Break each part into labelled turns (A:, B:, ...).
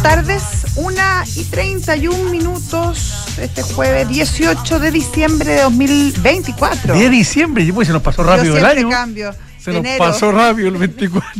A: buenas tardes. Una y 31 minutos este jueves 18 de diciembre de 2024.
B: De diciembre, pues se nos pasó rápido
A: Yo
B: el año.
A: cambio.
B: Se
A: De
B: nos
A: enero.
B: pasó rápido el 24.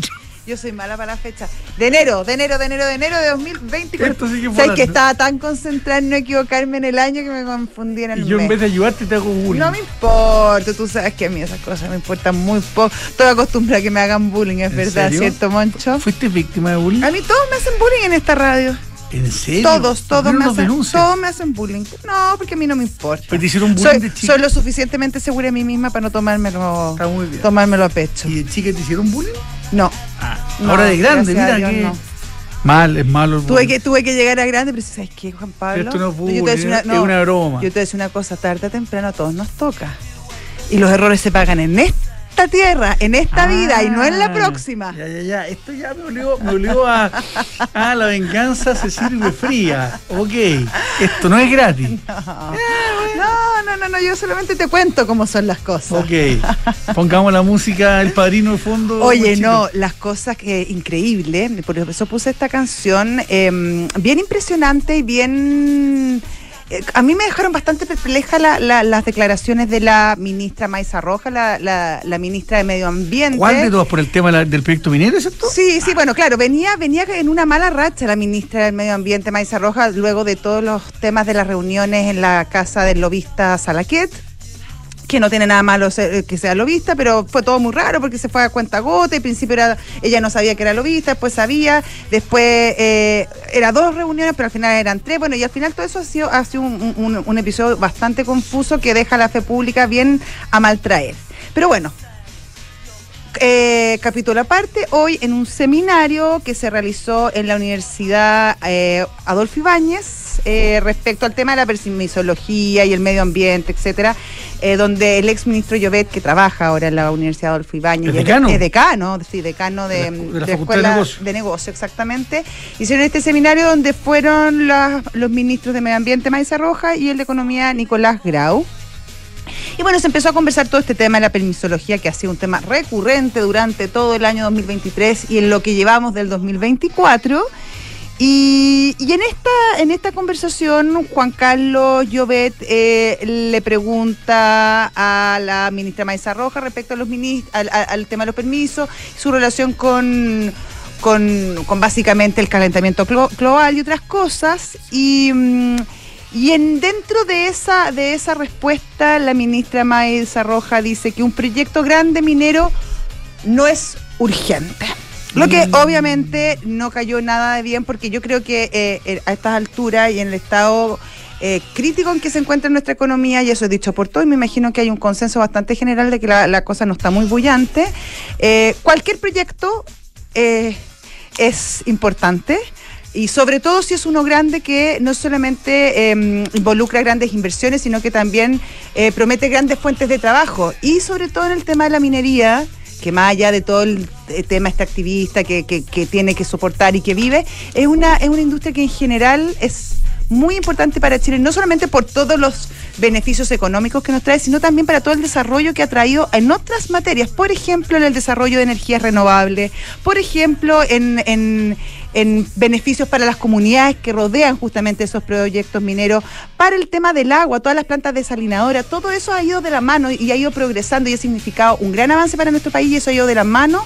A: Yo soy mala para la fecha. De enero, de enero, de enero, de enero de 2024.
B: Esto sí que
A: ¿Sabes que estaba tan concentrada en no equivocarme en el año que me confundí en el
B: Y yo
A: mes?
B: en vez de ayudarte te hago bullying.
A: No me importa, tú sabes que a mí esas cosas me importan muy poco. Estoy acostumbrada a que me hagan bullying, es
B: ¿En
A: verdad,
B: serio?
A: ¿cierto, Moncho?
B: ¿Fuiste víctima de bullying?
A: A mí todos me hacen bullying en esta radio.
B: ¿En serio?
A: Todos,
B: ¿Por
A: todos me, hacen, todos me hacen bullying. No, porque a mí no me importa.
B: Pero te hicieron bullying
A: Soy,
B: de chica.
A: soy lo suficientemente segura de mí misma para no tomármelo,
B: Está muy bien.
A: tomármelo a pecho.
B: ¿Y de chica te hicieron bullying?
A: No.
B: Ah,
A: No,
B: ahora de grande, mira
A: Dios,
B: que.
A: no.
B: Mal, es malo el
A: Tuve que, tuve que llegar a grande, pero ¿sabes qué, Juan Pablo?
B: Esto no es
A: Yo te voy a
B: bullying,
A: decir una-
B: es
A: no,
B: una broma.
A: Yo te voy a decir una cosa, tarde o temprano a todos nos toca. Y los errores se pagan en esta tierra, en esta vida y no en la próxima.
B: Ya, ya, ya. Esto ya me obligó, me obligó a. Ah, la venganza se sirve fría. Ok. Esto no es gratis.
A: No, no, no, no, yo solamente te cuento cómo son las cosas.
B: Ok. Pongamos la música El Padrino de fondo.
A: Oye, no, las cosas que increíble, por eso puse esta canción, eh, bien impresionante y bien... eh, a mí me dejaron bastante perpleja la- la- las declaraciones de la ministra Maiza Roja, la, la- la ministra de Medio Ambiente.
B: ¿Cuál de todas por el tema del proyecto minero, cierto?
A: Sí, sí, bueno, claro, venía, venía en una mala racha la ministra del Medio Ambiente, Maiza Roja, luego de todos los temas de las reuniones en la casa del lobista Salaquet que no tiene nada malo ser- que sea lobista, pero fue todo muy raro porque se fue a cuenta gota, al principio era, ella no sabía que era lobista, después sabía, después eh, era dos reuniones, pero al final eran tres, bueno, y al final todo eso ha sido, ha sido un, episodio bastante confuso que deja la fe pública bien a maltraer. Pero bueno, eh, capítulo aparte, hoy en un seminario que se realizó en la Universidad eh, Adolfo Ibáñez eh, respecto al tema de la permisología y el medio ambiente, etcétera, donde el ex ministro Llobet, que trabaja ahora en la Universidad Adolfo Ibáñez,
B: ¿Es
A: y
B: decano?
A: es decano, sí, decano de,
B: De la- de la
A: de
B: Facultad de
A: Escuela
B: Negocio.
A: de Negocio, exactamente, hicieron este seminario donde fueron las- los ministros de Medio Ambiente, Maiza Roja, y el de Economía, Nicolás Grau. Y bueno, se empezó a conversar todo este tema de la permisología, que ha sido un tema recurrente durante todo el año 2023 y en lo que llevamos del 2024. Y, en esta en esta conversación, Juan Carlos Llobet eh, le pregunta a la ministra Maiza Roja respecto a los al, al- tema de los permisos, su relación con, con, básicamente el calentamiento glo- global y otras cosas. Y, mm, y en, dentro de esa, de esa respuesta, la ministra Maiza Roja dice que un proyecto grande minero no es urgente. Lo que
B: Mm.
A: obviamente no cayó nada de bien porque yo creo que eh, eh, a estas alturas y en el estado eh, crítico en que se encuentra nuestra economía, y eso es dicho por todo, y me imagino que hay un consenso bastante general de que la, la cosa no está muy bullante, cualquier proyecto es importante. Y sobre todo si es uno grande que no solamente eh, involucra grandes inversiones, sino que también eh, promete grandes fuentes de trabajo. Y sobre todo en el tema de la minería, que más allá de todo el tema extractivista que, que- que tiene que soportar y que vive, es una, es una industria que en general es muy importante para Chile, no solamente por todos los beneficios económicos que nos trae, sino también para todo el desarrollo que ha traído en otras materias, por ejemplo, en el desarrollo de energías renovables, por ejemplo, en, en- en beneficios para las comunidades que rodean justamente esos proyectos mineros, para el tema del agua, todas las plantas desalinadoras, todo eso ha ido de la mano y ha ido progresando y ha significado un gran avance para nuestro país y eso ha ido de la mano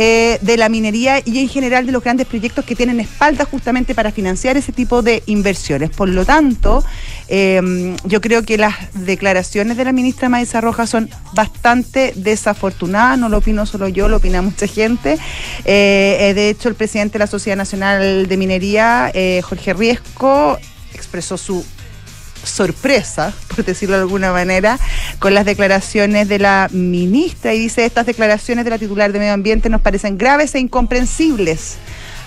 A: eh, de la minería y en general de los grandes proyectos que tienen espalda justamente para financiar ese tipo de inversiones. Por lo tanto, eh, yo creo que las declaraciones de la ministra Maiza Rojas son bastante desafortunadas, no lo opino solo yo, lo opina mucha gente. Eh, eh, de hecho, el presidente de la Sociedad Nacional de Minería, Jorge Riesco, expresó su sorpresa, por decirlo de alguna manera, con las declaraciones de la ministra y dice, estas declaraciones de la titular de Medio Ambiente nos parecen graves e incomprensibles,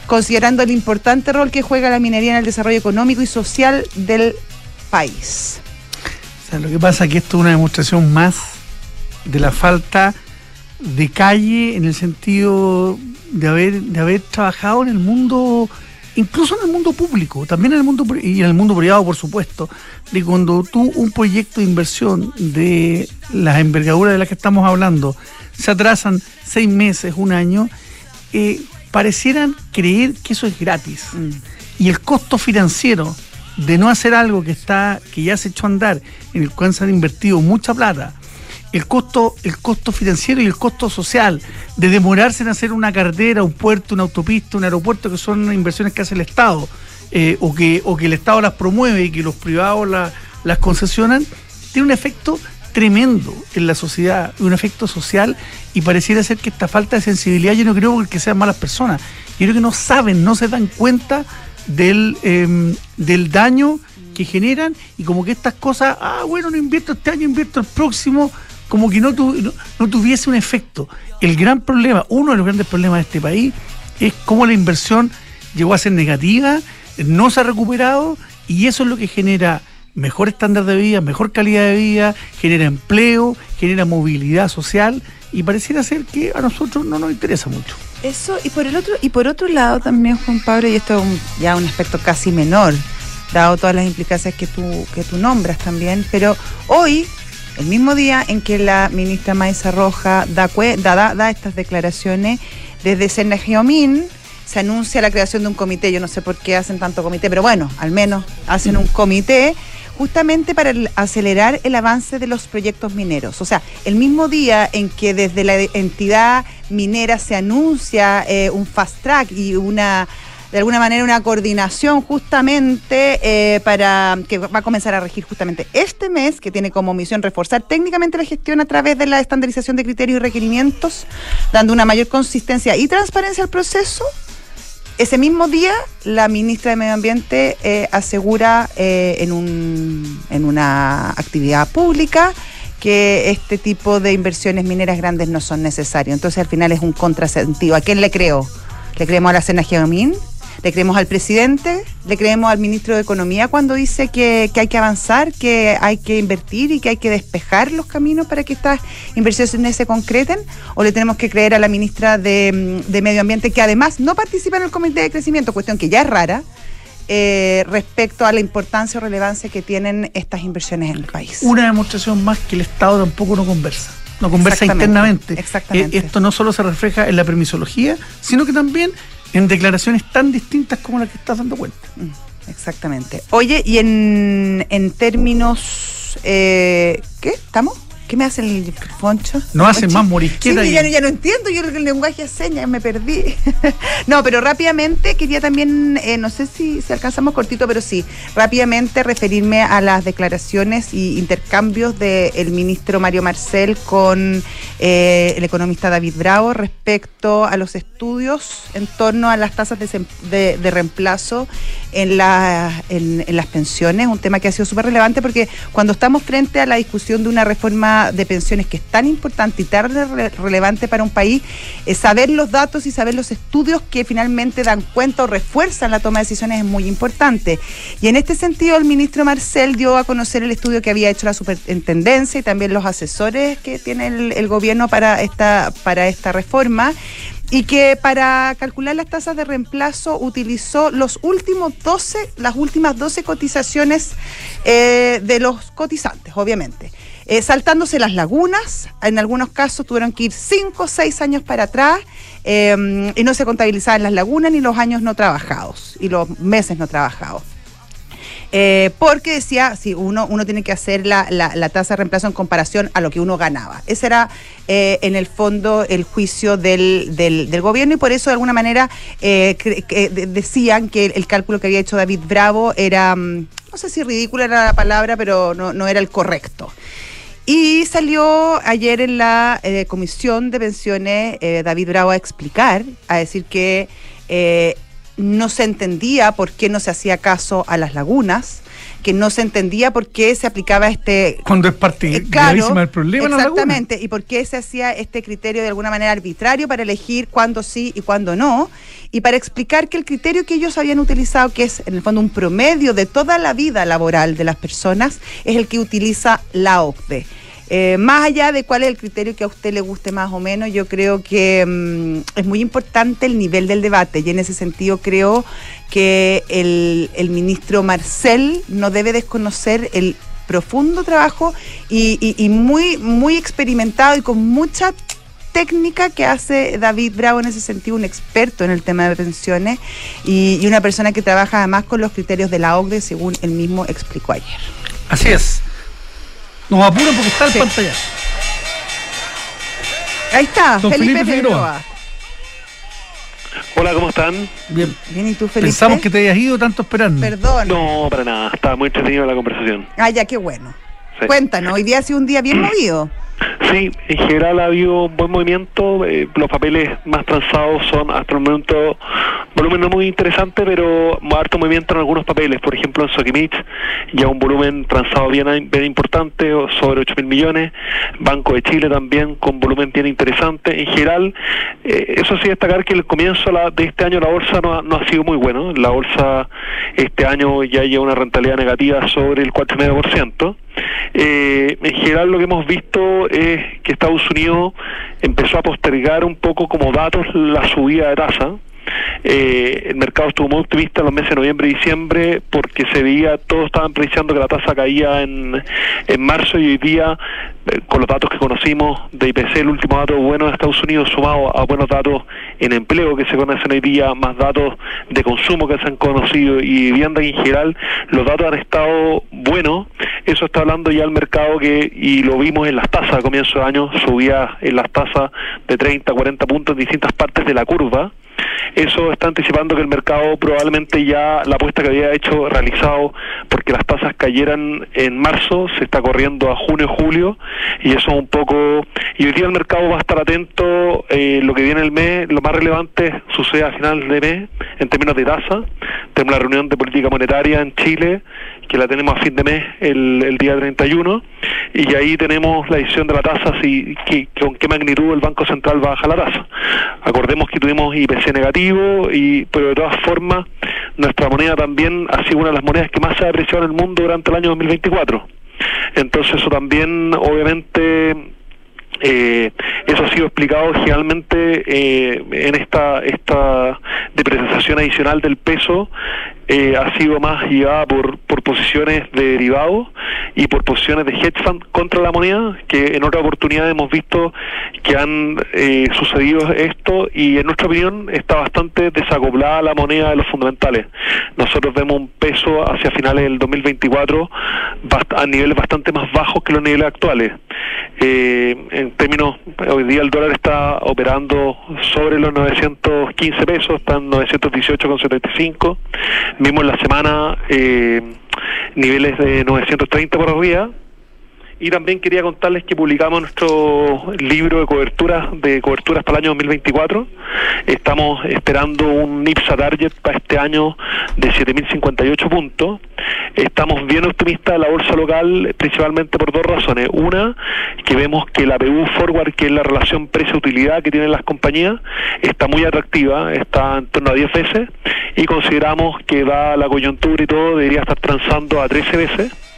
A: considerando el importante rol que juega la minería en el desarrollo económico y social del país.
B: Lo que pasa es que esto es una demostración más de la falta de calle en el sentido de haber, de haber trabajado en el mundo, incluso en el mundo público, también en el mundo y en el mundo privado, por supuesto, de cuando tú un proyecto de inversión de las envergaduras de las que estamos hablando se atrasan seis meses, un año, eh, parecieran creer que eso es gratis. Mm. Y el costo financiero de no hacer algo que está, que ya se echó a andar, en el cual se han invertido mucha plata, el costo, el costo financiero y el costo social de demorarse en hacer una carretera, un puerto, una autopista, un aeropuerto, que son inversiones que hace el Estado, eh, o, que, o que el Estado las promueve y que los privados las concesionan, tiene un efecto tremendo en la sociedad, un efecto social, y pareciera ser que esta falta de sensibilidad, yo no creo que sean malas personas, yo creo que no saben, no se dan cuenta del, em, del daño que generan y como que estas cosas, ah, bueno, no invierto este año, invierto el próximo, como que no, no, tuviese un efecto. El gran problema, uno de los grandes problemas de este país, es cómo la inversión llegó a ser negativa, no se ha recuperado y eso es lo que genera mejor estándar de vida, mejor calidad de vida, genera empleo, genera movilidad social y pareciera ser que a nosotros no nos interesa mucho.
A: Eso, y por el otro, y por otro lado también, Juan Pablo, y esto es ya un aspecto casi menor, dado todas las implicancias que tú, que tú nombras también, pero hoy el mismo día en que la ministra Maiza Roja da, estas declaraciones, desde Senegiomín se anuncia la creación de un comité. Yo no sé por qué hacen tanto comité, pero bueno, al menos hacen un comité justamente para acelerar el avance de los proyectos mineros. O sea, el mismo día en que desde la entidad minera se anuncia eh, un fast track y una de alguna manera una coordinación justamente eh, para que va a comenzar a regir justamente este mes, que tiene como misión reforzar técnicamente la gestión a través de la estandarización de criterios y requerimientos, dando una mayor consistencia y transparencia al proceso. Ese mismo día, la ministra de Medio Ambiente eh, asegura eh, en, un, en una actividad pública que este tipo de inversiones mineras grandes no son necesarias. Entonces, al final es un contrasentido. ¿A quién le creo? ¿Le creemos a la Sena Geomín? Le creemos al presidente, le creemos al ministro de Economía cuando dice que, hay que avanzar, que hay que invertir y que hay que despejar los caminos para que estas inversiones se concreten, o le tenemos que creer a la ministra de, Medio Ambiente que además no participa en el comité de crecimiento, cuestión que ya es rara. Eh, respecto a la importancia o relevancia que tienen estas inversiones en el país.
B: Una demostración más que el Estado tampoco no conversa no conversa internamente. Exactamente. Eh, esto no solo se refleja en la permisología, sino que también en declaraciones tan distintas como las que estás dando cuenta.
A: Mm, exactamente. Oye, y en, en términos, eh, ¿qué? ¿Estamos? ¿Qué me hace el Foncho?
B: No hace más morisqueta.
A: Sí, ya, ya, no entiendo, yo el lenguaje de señas me perdí. no, pero rápidamente quería también, eh, no sé si, si alcanzamos cortito, pero sí, rápidamente referirme a las declaraciones y intercambios del ministro Mario Marcel con eh, el economista David Bravo respecto a los estudios en torno a las tasas de, de, reemplazo en, la, en, en las pensiones, un tema que ha sido súper relevante porque cuando estamos frente a la discusión de una reforma de pensiones que es tan importante y tan relevante para un país, saber los datos y saber los estudios que finalmente dan cuenta o refuerzan la toma de decisiones es muy importante. Y en este sentido, el ministro Marcel dio a conocer el estudio que había hecho la superintendencia y también los asesores que tiene el, el gobierno para esta, para esta reforma y que para calcular las tasas de reemplazo utilizó los últimos 12, las últimas 12 cotizaciones eh, de los cotizantes, obviamente. Eh, saltándose las lagunas, en algunos casos tuvieron que ir 5 o 6 años para atrás eh, y no se contabilizaban las lagunas ni los años no trabajados y los meses no trabajados. Eh, porque decía, si uno, uno tiene que hacer la, la, tasa de reemplazo en comparación a lo que uno ganaba. Ese era, eh, en el fondo, el juicio del, del, gobierno y por eso, de alguna manera, decían que el, cálculo que había hecho David Bravo era, mm, no sé si ridículo era la palabra, pero no, no era el correcto. Y salió ayer en la Comisión de Pensiones David Bravo a explicar, a decir que no se entendía por qué no se hacía caso a las lagunas, que no se entendía por qué se aplicaba este...
B: Cuando es parte eh, del problema.
A: Exactamente, y por qué se hacía este criterio de alguna manera arbitrario para elegir cuándo sí y cuándo no, y para explicar que el criterio que ellos habían utilizado, que es en el fondo un promedio de toda la vida laboral de las personas, es el que utiliza la OCDE. Eh, más allá de cuál es el criterio que a usted le guste más o menos, yo creo que mm, es muy importante el nivel del debate y en ese sentido creo que el, ministro Marcel no debe desconocer el profundo trabajo y, muy, muy experimentado y con mucha técnica que hace David Bravo en ese sentido, un experto en el tema de pensiones y, una persona que trabaja además con los criterios de la OCDE, según él mismo explicó ayer.
B: Así es. Nos apuran porque está el
A: Sí.
B: pantalla.
A: Ahí está,
B: Don
A: Felipe,
B: Felipe
A: Figueroa.
B: Figueroa.
C: Hola, ¿cómo están?
B: Bien.
A: Bien, ¿y tú, Felipe?
B: Pensamos que te hayas ido tanto esperando.
A: Perdón.
C: No, para nada. Estaba muy entretenido la conversación.
A: Ah, ya, qué bueno.
C: Sí.
A: Cuéntanos, hoy día ha sido un día bien movido.
C: Sí, en general ha habido un buen movimiento. eh, los papeles más transados son hasta el momento volumen no muy interesante, pero harto movimiento en algunos papeles. Por ejemplo, en Sokimich ya un volumen transado bien, bien importante, sobre 8 mil millones. Banco de Chile también con volumen bien interesante. En general, eh, eso sí destacar que el comienzo de este año la bolsa no ha, no ha sido muy bueno. La bolsa este año ya lleva una rentabilidad negativa sobre el 4,5%. Eh, en general lo que hemos visto es que Estados Unidos empezó a postergar un poco como datos la subida de tasa. Eh, el mercado estuvo muy optimista en los meses de noviembre y diciembre porque se veía, todos estaban prediciendo que la tasa caía en, en marzo y hoy día, con los datos que conocimos de IPC, el último dato bueno de Estados Unidos sumado a buenos datos en empleo que se conocen hoy día, más datos de consumo que se han conocido y vivienda en general, los datos han estado buenos. Eso está hablando ya el mercado que, y lo vimos en las tasas a comienzo de año, subía en las tasas de 30, 40 puntos en distintas partes de la curva. Eso está anticipando que el mercado probablemente ya la apuesta que había hecho realizado porque las tasas cayeran en marzo se está corriendo a junio julio y eso un poco y hoy día el mercado va a estar atento eh, lo que viene el mes lo más relevante sucede a final de mes en términos de tasa tenemos la reunión de política monetaria en Chile que la tenemos a fin de mes el, el día 31 y ahí tenemos la decisión de la tasa si que, con qué magnitud el Banco Central baja la tasa. Acordemos que tuvimos IPC negativo y pero de todas formas nuestra moneda también ha sido una de las monedas que más se ha apreciado en el mundo durante el año 2024 entonces eso también obviamente eh, eso ha sido explicado generalmente eh, en esta esta depreciación adicional del peso eh, ha sido más llevada por, por posiciones de derivados y por posiciones de hedge fund contra la moneda que en otra oportunidad hemos visto que han eh, sucedido esto y en nuestra opinión está bastante desacoplada la moneda de los fundamentales nosotros vemos un peso hacia finales del 2024 bast- a niveles bastante más bajos que los niveles actuales eh, en términos, hoy día el dólar está operando sobre los 915 pesos, está en 918,75. Vimos la semana eh, niveles de 930 por arriba. Y también quería contarles que publicamos nuestro libro de coberturas de coberturas para el año 2024. Estamos esperando un IPSA target para este año de 7.058 puntos. Estamos bien optimistas de la bolsa local, principalmente por dos razones. Una, que vemos que la PU Forward, que es la relación precio-utilidad que tienen las compañías, está muy atractiva, está en torno a 10 veces. Y consideramos que, dada la coyuntura y todo, debería estar transando a 13 veces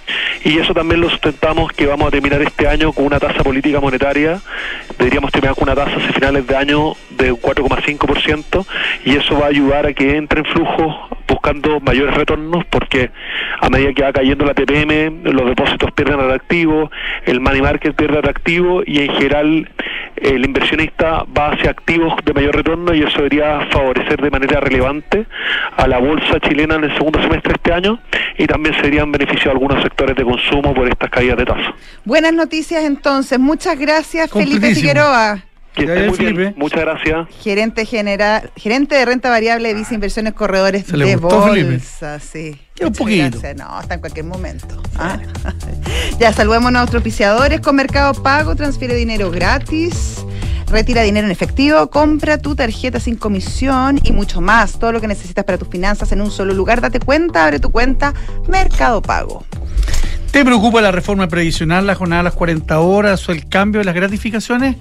C: y eso también lo sustentamos que vamos a terminar este año con una tasa política monetaria, deberíamos terminar con una tasa hacia finales de año de un 4,5% y eso va a ayudar a que entre en flujo buscando mayores retornos porque a medida que va cayendo la TPM, los depósitos pierden atractivo, el money market pierde atractivo y en general el inversionista va hacia activos de mayor retorno y eso debería favorecer de manera relevante a la bolsa chilena en el segundo semestre de este año y también serían beneficio a algunos sectores de consumo por estas caídas de tasa.
A: Buenas noticias entonces. Muchas gracias, Felipe. Figueroa.
C: Que esté bien.
B: Felipe.
C: Muchas gracias.
A: Gerente general, gerente de renta variable de Visa Inversiones Corredores
B: Se le
A: de
B: gustó, Felipe.
A: bolsa, sí.
B: Ya un poquito.
A: gracias. No, está en cualquier momento. Ah. ya saludemos a nuestros auspiciadores con Mercado Pago, transfiere dinero gratis. Retira dinero en efectivo, compra tu tarjeta sin comisión y mucho más. Todo lo que necesitas para tus finanzas en un solo lugar. Date cuenta, abre tu cuenta Mercado Pago.
B: ¿Te preocupa la reforma previsional, la jornada de las 40 horas o el cambio de las gratificaciones?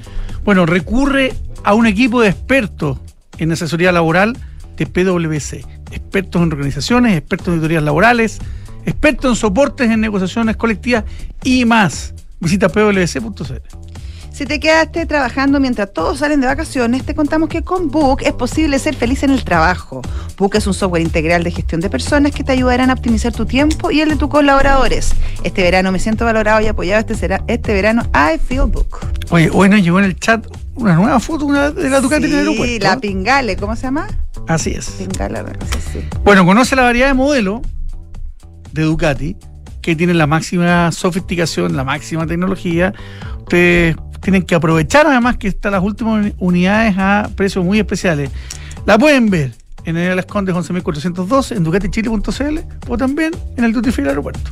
B: Bueno, recurre a un equipo de expertos en asesoría laboral de PwC. Expertos en organizaciones, expertos en auditorías laborales, expertos en soportes en negociaciones colectivas y más. Visita pwc.cl.
A: Si te quedaste trabajando mientras todos salen de vacaciones, te contamos que con Book es posible ser feliz en el trabajo. Book es un software integral de gestión de personas que te ayudarán a optimizar tu tiempo y el de tus colaboradores. Este verano me siento valorado y apoyado. Este, será, este verano I Feel Book.
B: Oye, hoy nos llegó en el chat una nueva foto de la Ducati en el aeropuerto.
A: Sí, la Pingale, ¿cómo se llama?
B: Así es.
A: Pingale, no sé si.
B: Bueno, conoce la variedad de modelos de Ducati que tienen la máxima sofisticación, la máxima tecnología. Ustedes tienen que aprovechar además que están las últimas unidades a precios muy especiales. La pueden ver en el Las Condes 11.402, en ducatichile.cl o también en el Duty Free aeropuerto.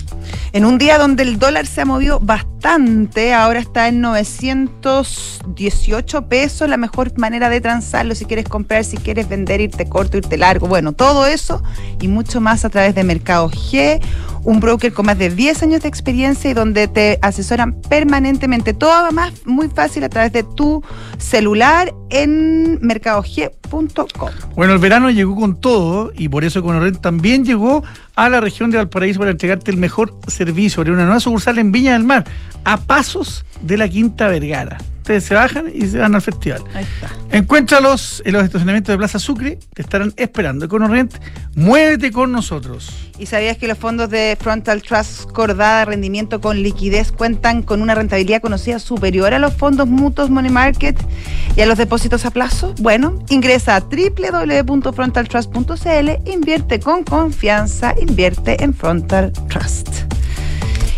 A: En un día donde el dólar se ha movido bastante, ahora está en 918 pesos, la mejor manera de transarlo si quieres comprar, si quieres vender, irte corto, irte largo, bueno, todo eso y mucho más a través de Mercado G, un broker con más de 10 años de experiencia y donde te asesoran permanentemente. Todo va más muy fácil a través de tu celular en mercadog.com.
B: Bueno, el verano llegó con todo y por eso Conorrent también llegó a la región de Valparaíso para entregarte el mejor servicio. Abre una nueva sucursal en Viña del Mar, a pasos de la Quinta Vergara se bajan y se van al festival. Ahí está. Encuéntralos en los estacionamientos de Plaza Sucre, te estarán esperando. Econorrent, muévete con nosotros.
A: ¿Y sabías que los fondos de Frontal Trust Cordada Rendimiento con Liquidez cuentan con una rentabilidad conocida superior a los fondos mutuos Money Market y a los depósitos a plazo? Bueno, ingresa a www.frontaltrust.cl, invierte con confianza, invierte en Frontal Trust.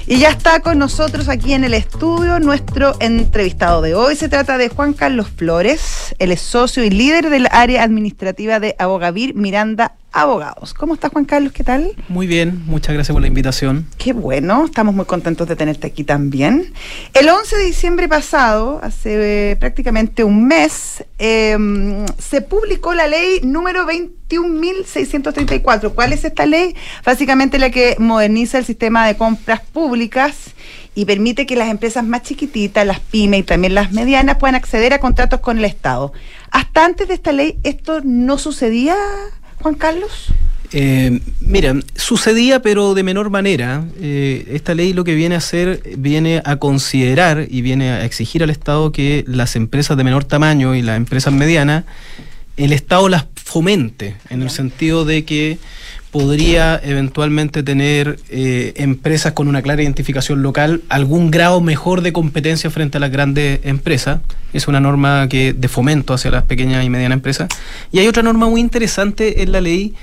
A: Y ya está con nosotros aquí en el estudio nuestro entrevistado de hoy. Se trata de Juan Carlos Flores. Él es socio y líder del área administrativa de Abogavir Miranda Abogados. ¿Cómo estás, Juan Carlos? ¿Qué tal?
D: Muy bien, muchas gracias por la invitación.
A: Qué bueno, estamos muy contentos de tenerte aquí también. El 11 de diciembre pasado, hace eh, prácticamente un mes, em, se publicó la ley número 21.634. ¿Cuál es esta ley? Básicamente la que moderniza el sistema de compras públicas y permite que las empresas más chiquititas, las pymes y también las medianas puedan acceder a contratos con el Estado. Hasta antes de esta ley, ¿esto no sucedía? Juan Carlos?
D: Eh, mira, sucedía pero de menor manera. Eh, esta ley lo que viene a hacer, viene a considerar y viene a exigir al Estado que las empresas de menor tamaño y las empresas medianas, el Estado las fomente, en el sentido de que podría eventualmente tener eh, empresas con una clara identificación local algún grado mejor de competencia frente a las grandes empresas. Es una norma que de fomento hacia las pequeñas y medianas empresas. Y hay otra norma muy interesante en la ley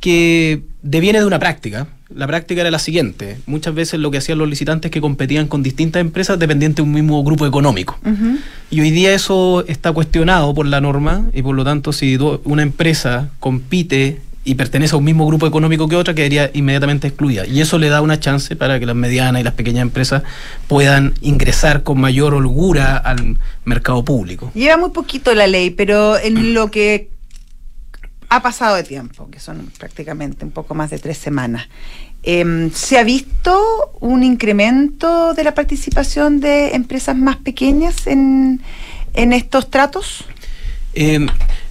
D: que deviene de una práctica. La práctica era la siguiente. Muchas veces lo que hacían los licitantes es que competían con distintas empresas dependientes de un mismo grupo económico. Y hoy día eso está cuestionado por la norma y por lo tanto si una empresa compite y pertenece a un mismo grupo económico que otra, quedaría inmediatamente excluida. Y eso le da una chance para que las medianas y las pequeñas empresas puedan ingresar con mayor holgura al mercado público.
A: Lleva muy poquito la ley, pero en lo que ha pasado de tiempo, que son prácticamente un poco más de tres semanas, em, ¿se ha visto un incremento de la participación de empresas más pequeñas en, en estos tratos?
D: Eh,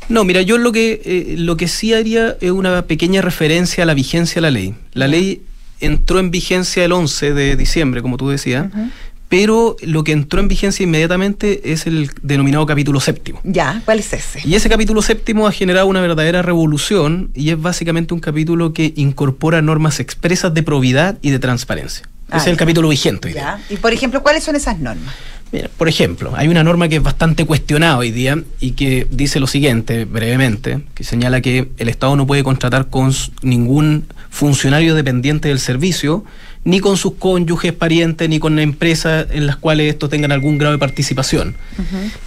D: no, mira, yo lo que, eh, lo que sí haría es una pequeña referencia a la vigencia de la ley. La ley entró en vigencia el 11 de diciembre, como tú decías, pero lo que entró en vigencia inmediatamente es el denominado capítulo séptimo.
A: Ya, ¿cuál es ese?
D: Y ese capítulo séptimo ha generado una verdadera revolución y es básicamente un capítulo que incorpora normas expresas de probidad y de transparencia. ese es el capítulo vigente.
A: Ya. Y por ejemplo, ¿cuáles son esas normas?
D: Mira, por ejemplo, hay una norma que es bastante cuestionada hoy día y que dice lo siguiente, brevemente, que señala que el Estado no puede contratar con ningún funcionario dependiente del servicio, ni con sus cónyuges, parientes, ni con empresas en las cuales estos tengan algún grado de participación.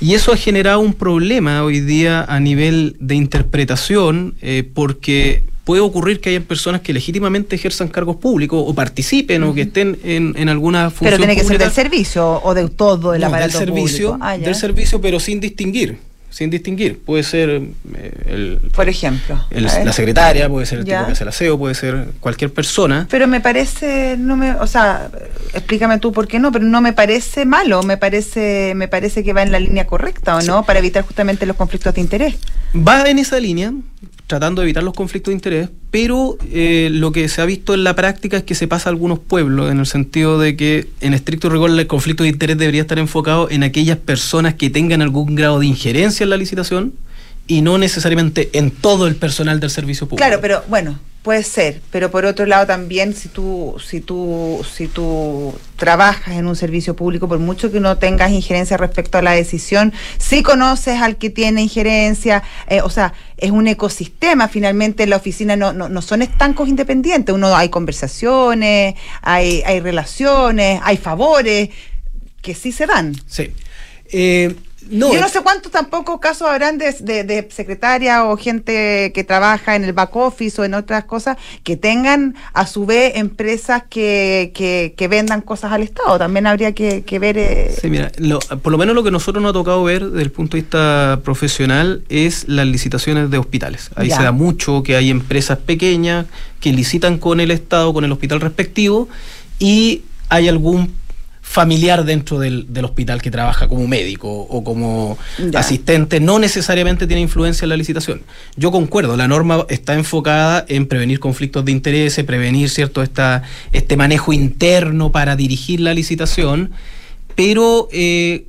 D: Y eso ha generado un problema hoy día a nivel de interpretación, eh, porque puede ocurrir que haya personas que legítimamente ejerzan cargos públicos o participen o que estén en, en alguna función.
A: Pero tiene que ser del servicio o de todo el aparato
D: del servicio,
A: ah,
D: del servicio, pero sin distinguir. Sin distinguir. Puede ser eh, el,
A: Por ejemplo.
D: la secretaria, puede ser el tipo que hace el aseo, puede ser cualquier persona.
A: Pero me parece, no me, o sea, explícame tú por qué no, pero no me parece malo, me parece, me parece que va en la línea correcta, ¿o no? Para evitar justamente los conflictos de interés.
D: Va en esa línea, tratando de evitar los conflictos de interés, pero eh, lo que se ha visto en la práctica es que se pasa a algunos pueblos, en el sentido de que en estricto rigor el conflicto de interés debería estar enfocado en aquellas personas que tengan algún grado de injerencia en la licitación y no necesariamente en todo el personal del servicio público.
A: Claro, pero bueno, Puede ser, pero por otro lado también si tú, si tú, si tú trabajas en un servicio público, por mucho que no tengas injerencia respecto a la decisión, si conoces al que tiene injerencia, eh, o sea, es un ecosistema, finalmente la oficina no, no, no son estancos independientes, uno hay conversaciones, hay, hay relaciones, hay favores que sí se dan.
D: Sí. Eh,
A: no, Yo no sé cuántos tampoco casos habrán de, de, secretaria o gente que trabaja en el back office o en otras cosas que tengan a su vez empresas que, que, vendan cosas al Estado. También habría que, ver. Eh,
D: sí, mira, por lo menos lo que nosotros nos ha tocado ver desde el punto de vista profesional es las licitaciones de hospitales. Ahí se da mucho que hay empresas pequeñas que licitan con el Estado, con el hospital respectivo y hay algún familiar dentro del, hospital que trabaja como médico o como asistente no necesariamente tiene influencia en la licitación. Yo concuerdo, la norma está enfocada en prevenir conflictos de interés, prevenir cierto esta, este manejo interno para dirigir la licitación, pero eh,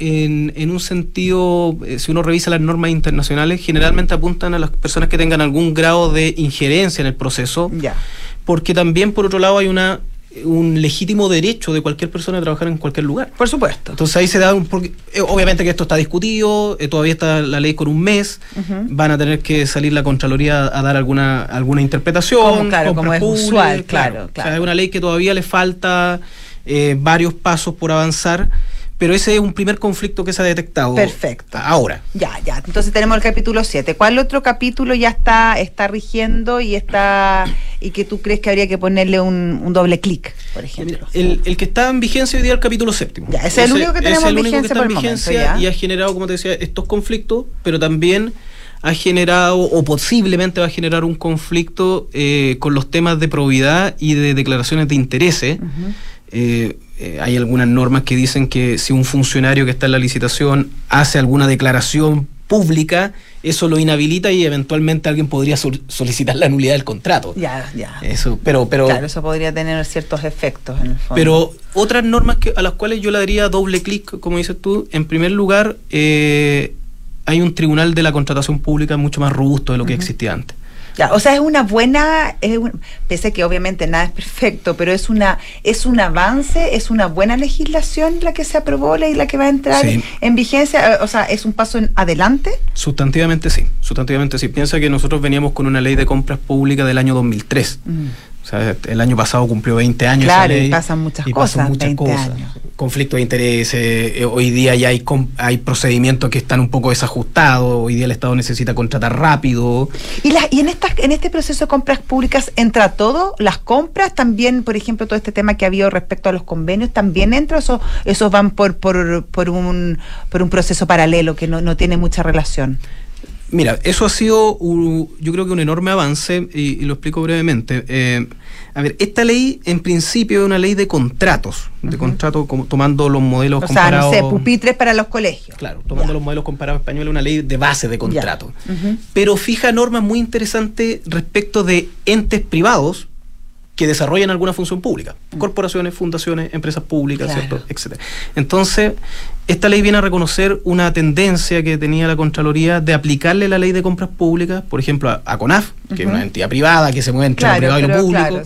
D: en, un sentido, eh, si uno revisa las normas internacionales, generalmente apuntan a las personas que tengan algún grado de injerencia en el proceso, porque también por otro lado hay una un legítimo derecho de cualquier persona a trabajar en cualquier lugar.
A: Por supuesto.
D: Entonces ahí se da un... Porque, eh, obviamente que esto está discutido, eh, todavía está la ley con un mes, van a tener que salir la Contraloría a dar alguna alguna interpretación.
A: claro, como es usual, claro,
D: claro. O sea, es una ley que todavía le falta eh, varios pasos por avanzar pero ese es un primer conflicto que se ha detectado.
A: Perfecto.
D: Ahora.
A: Ya, ya. Entonces tenemos el capítulo 7. ¿Cuál otro capítulo ya está, está rigiendo y está y que tú crees que habría que ponerle un, doble clic, por ejemplo?
D: El, el, que está en vigencia hoy día es el capítulo séptimo.
A: Ya, ese es el único que tenemos
D: en
A: vigencia.
D: que está en vigencia y ha generado, como te decía, estos conflictos, pero también ha generado o posiblemente va a generar un conflicto eh, con los temas de probidad y de declaraciones de intereses. Eh, hay algunas normas que dicen que si un funcionario que está en la licitación hace alguna declaración pública, eso lo inhabilita y eventualmente alguien podría solicitar la nulidad del contrato.
A: Ya, ya.
D: Eso, pero, pero,
A: claro, eso podría tener ciertos efectos en el fondo.
D: Pero otras normas que, a las cuales yo le daría doble clic, como dices tú, en primer lugar, eh, hay un tribunal de la contratación pública mucho más robusto de lo que existía antes
A: o sea, es una buena, pese a que obviamente nada es perfecto, pero es una es un avance, es una buena legislación la que se aprobó y la que va a entrar en vigencia, o sea, es un paso en adelante.
D: Sustantivamente sí, sustantivamente sí. Piensa que nosotros veníamos con una ley de compras públicas del año 2003. O sea, el año pasado cumplió 20 años.
A: Claro, y pasan muchas cosas. muchas cosas.
D: Conflicto de intereses, eh, hoy día ya hay, hay procedimientos que están un poco desajustados, hoy día el Estado necesita contratar rápido.
A: ¿Y, y en, estas, en este proceso de compras públicas entra todo? ¿Las compras también, por ejemplo, todo este tema que ha habido respecto a los convenios, también entra o esos van por, por, por, un, por un proceso paralelo que no, no tiene mucha relación?
D: Mira, eso ha sido, yo creo que un enorme avance y, lo explico brevemente. Eh, a ver, esta ley en principio es una ley de contratos, de contratos tomando los modelos
A: o comparados. Sea, no sé, pupitres para los colegios.
D: Claro, tomando los modelos comparados españoles, una ley de base de contrato. Pero fija normas muy interesantes respecto de entes privados que desarrollan alguna función pública, mm. corporaciones, fundaciones, empresas públicas, ¿cierto? etcétera. Entonces, esta ley viene a reconocer una tendencia que tenía la Contraloría de aplicarle la ley de compras públicas, por ejemplo, a, CONAF, que es una entidad privada que se mueve entre lo privado y lo público,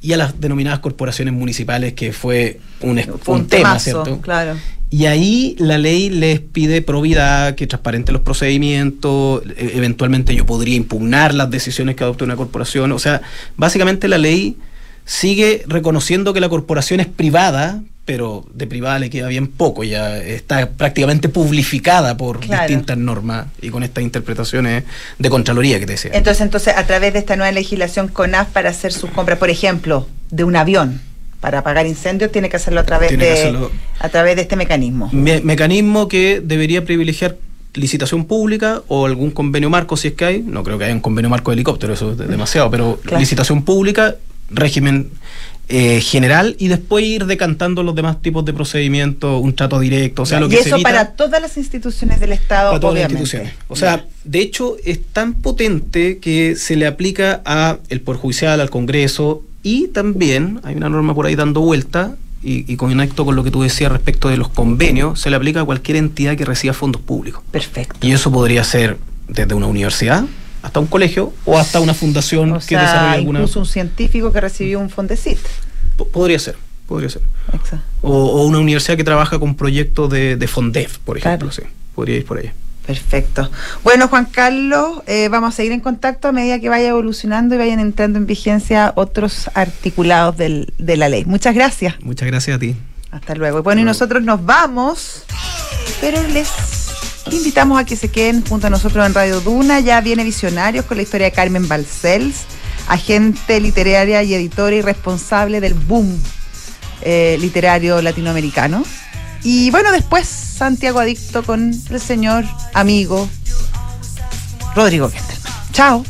D: y a las denominadas corporaciones municipales, que fue un, tema, ¿cierto?
A: Claro.
D: Y ahí la ley les pide probidad, que transparente los procedimientos, e, eventualmente yo podría impugnar las decisiones que adopte una corporación. O sea, básicamente la ley sigue reconociendo que la corporación es privada, pero de privada le queda bien poco, ya está prácticamente publificada por distintas normas y con estas interpretaciones de Contraloría que te decía.
A: Entonces, entonces, a través de esta nueva legislación CONAF para hacer sus compras, por ejemplo, de un avión, para apagar incendios, tiene que hacerlo a través, de, A través de este mecanismo.
D: mecanismo que debería privilegiar licitación pública o algún convenio marco si es que hay, no creo que haya un convenio marco de helicóptero, eso es demasiado, pero licitación pública régimen eh, general y después ir decantando los demás tipos de procedimientos, un trato directo, o sea, lo que
A: eso para todas las instituciones del Estado, para todas las instituciones.
D: O sea, de hecho es tan potente que se le aplica a el Poder Judicial, al Congreso y también hay una norma por ahí dando vuelta y, y conecto con lo que tú decías respecto de los convenios, se le aplica a cualquier entidad que reciba fondos públicos.
A: Perfecto.
D: Y eso podría ser desde una universidad hasta un colegio o hasta una fundación
A: o
D: que desarrolle alguna.
A: Incluso un científico que recibió un Fondesit.
D: podría ser, podría ser. O, o, una universidad que trabaja con proyectos de, de Fondef, por ejemplo, sí, podría ir por ahí.
A: Perfecto. Bueno, Juan Carlos, eh, vamos a seguir en contacto a medida que vaya evolucionando y vayan entrando en vigencia otros articulados del, de la ley. Muchas gracias.
D: Muchas gracias a ti.
A: Hasta luego. Bueno, y nosotros nos vamos, pero les invitamos a que se queden junto a nosotros en Radio Duna. Ya viene Visionarios con la historia de Carmen Balcells, agente literaria y editora y responsable del boom eh, literario latinoamericano. Y bueno, después Santiago Adicto con el señor amigo Rodrigo Kesterman. Chao.